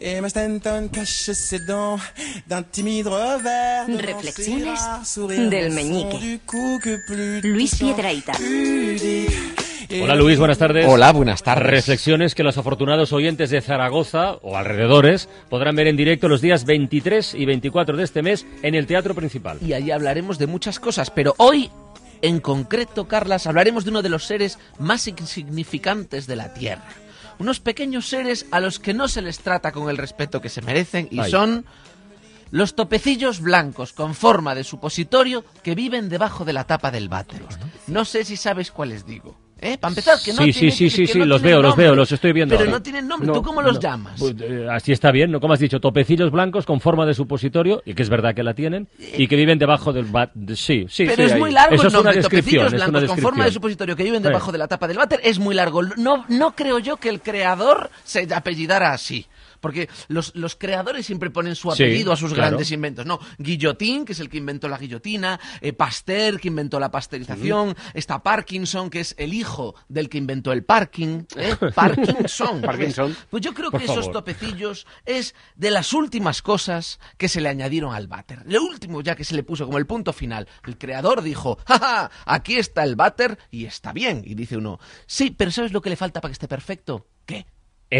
Et ma Stanton cache ses dents d'un timide revers. de Reflexiones del meñique. du coup que plus Luis. Et Hola Luis, buenas tardes. Hola, buenas tardes. Reflexiones que los afortunados oyentes de Zaragoza o alrededores podrán ver en directo los días 23 y 24 de este mes en el Teatro Principal. Y ahí hablaremos de muchas cosas, pero hoy, en concreto, Carlas, hablaremos de uno de los seres más insignificantes de la Tierra. Unos pequeños seres a los que no se les trata con el respeto que se merecen y Ay. son los topecillos blancos con forma de supositorio que viven debajo de la tapa del váter. No sé si sabes cuáles digo. ¿Eh? Para empezar, que no Sí, sí, tienen- sí, sí, que sí, no los veo, los veo, los estoy viendo Pero no tienen nombre. No, ¿Tú cómo los llamas? Pues, eh, así está bien, ¿no? Como has dicho, topecillos blancos con forma de supositorio, y que es verdad que la tienen, y que viven debajo del bat. de- Sí, sí, Pero sí, es ahí. muy largo Eso el nombre, topecillos blancos con forma de supositorio que viven debajo de la tapa del váter es muy largo. No, no creo yo que el creador se apellidara así. Porque los, los creadores siempre ponen su Sí, apellido a sus claro. grandes inventos. No, Guillotín, que es el que inventó la guillotina, eh, Pasteur, que inventó la pasteurización, está Parkinson, que es el hijo del que inventó el parking. ¿eh? Parkinson. Parkinson. Pues yo creo Por que esos topecillos es de las últimas cosas que se le añadieron al váter. Lo último ya que se le puso como el punto final. El creador dijo, jaja, aquí está el váter y está bien. Y dice uno, sí, pero ¿sabes lo que le falta para que esté perfecto? ¿Qué?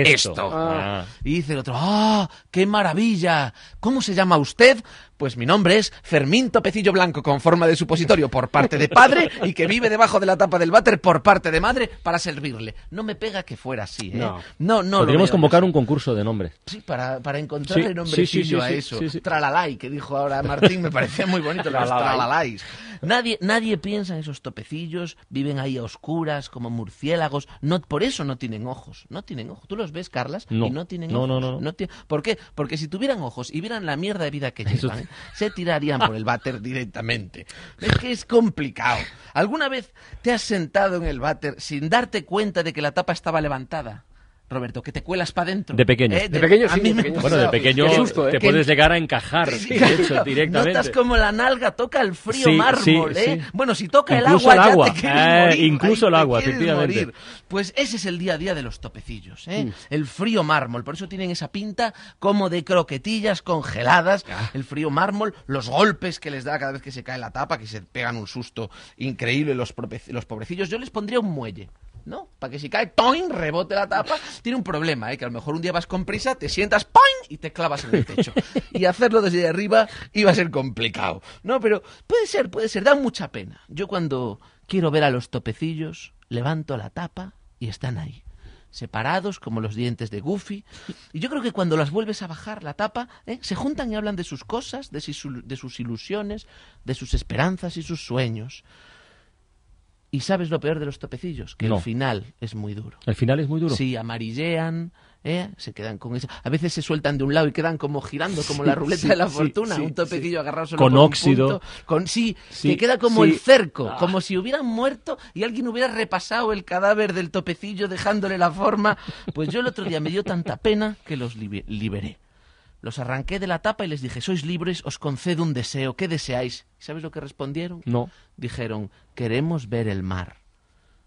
Esto. Esto. Ah. Y dice el otro, ¡ah! ¡Qué maravilla! ¿Cómo se llama usted? Pues mi nombre es Fermín Topecillo Blanco con forma de supositorio por parte de padre y que vive debajo de la tapa del váter por parte de madre para servirle. No me pega que fuera así, ¿eh? No. no, no Podríamos convocar así. un concurso de nombres. Sí, para, para encontrarle Sí, nombrecillo sí, sí, sí, a eso. sí, sí. Tralalay, que dijo ahora Martín, me parecía muy bonito los Tralalay. Nadie, nadie piensa en esos topecillos, viven ahí a oscuras, como murciélagos. No, por eso no tienen ojos. No tienen ojos. ¿Tú los ves, Carlas? No. Y no tienen No, ojos. no, no, no. ti- ¿Por qué? Porque si tuvieran ojos y vieran la mierda de vida que Eso llevan, se tirarían por el váter directamente. Es que es complicado. ¿Alguna vez te has sentado en el váter sin darte cuenta de que la tapa estaba levantada? Roberto, que te cuelas para adentro. De pequeño. ¿Eh? De pequeño, sí, de Bueno, de pequeño susto, ¿eh? te Que- puedes llegar a encajar, Sí, de hecho, directamente. Notas como la nalga toca el frío Sí, mármol, sí, ¿eh? sí. Bueno, si toca Incluso el agua, el agua. ya te quieres Eh, morir. incluso el agua, efectivamente. morir. Pues ese es el día a día de los topecillos, Mm. ¿eh? El frío mármol. Por eso tienen esa pinta como de croquetillas congeladas. Ah. El frío mármol, los golpes que les da cada vez que se cae la tapa, que se pegan un susto increíble los pobrecillos. Yo les pondría un muelle. ¿No? Para que si cae, ¡toin! rebote la tapa. Tiene un problema, ¿eh? Que a lo mejor un día vas con prisa, te sientas, ¡poing! y te clavas en el techo. Y hacerlo desde arriba iba a ser complicado. No, pero puede ser, puede ser. Da mucha pena. Yo cuando quiero ver a los topecillos, levanto la tapa y están ahí. Separados como los dientes de Goofy. Y yo creo que cuando las vuelves a bajar la tapa, ¿eh? se juntan y hablan de sus cosas, de sus, de sus ilusiones, de sus esperanzas y sus sueños. ¿Y sabes lo peor de los topecillos? Que No. el final es muy duro. El final es muy duro. Sí, amarillean, ¿eh? se quedan con eso. A veces se sueltan de un lado y quedan como girando, como la ruleta sí, de la sí, fortuna. sí, un topecillo agarrado solo Con por un óxido. punto. Con, sí, Sí, que queda como el cerco, Ah. como si hubieran muerto y alguien hubiera repasado el cadáver del topecillo dejándole la forma. Pues yo el otro día me dio tanta pena que los libe- liberé. Los arranqué de la tapa y les dije, sois libres, os concedo un deseo, ¿qué deseáis? ¿Sabes lo que respondieron? No. Dijeron, queremos ver el mar.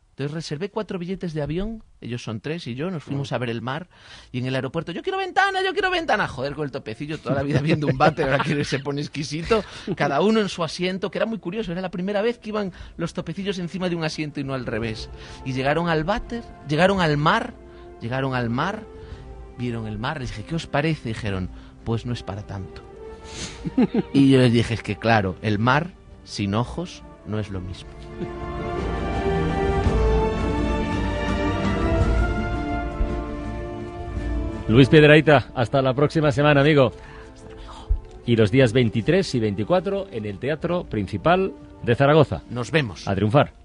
Entonces reservé cuatro billetes de avión, ellos son tres y yo, nos fuimos a ver el mar y en el aeropuerto, yo quiero ventana, yo quiero ventana, joder con el topecillo toda la vida viendo un váter, ahora que se pone exquisito, cada uno en su asiento, que era muy curioso, era la primera vez que iban los topecillos encima de un asiento y no al revés. Y llegaron al váter, llegaron al mar, llegaron al mar, vieron el mar, les dije, ¿qué os parece? Dijeron, pues no es para tanto. Y yo les dije, es que claro, el mar sin ojos no es lo mismo. Luis Piedraita, hasta la próxima semana, amigo. Y los días 23 y 24 en el Teatro Principal de Zaragoza. Nos vemos. A triunfar.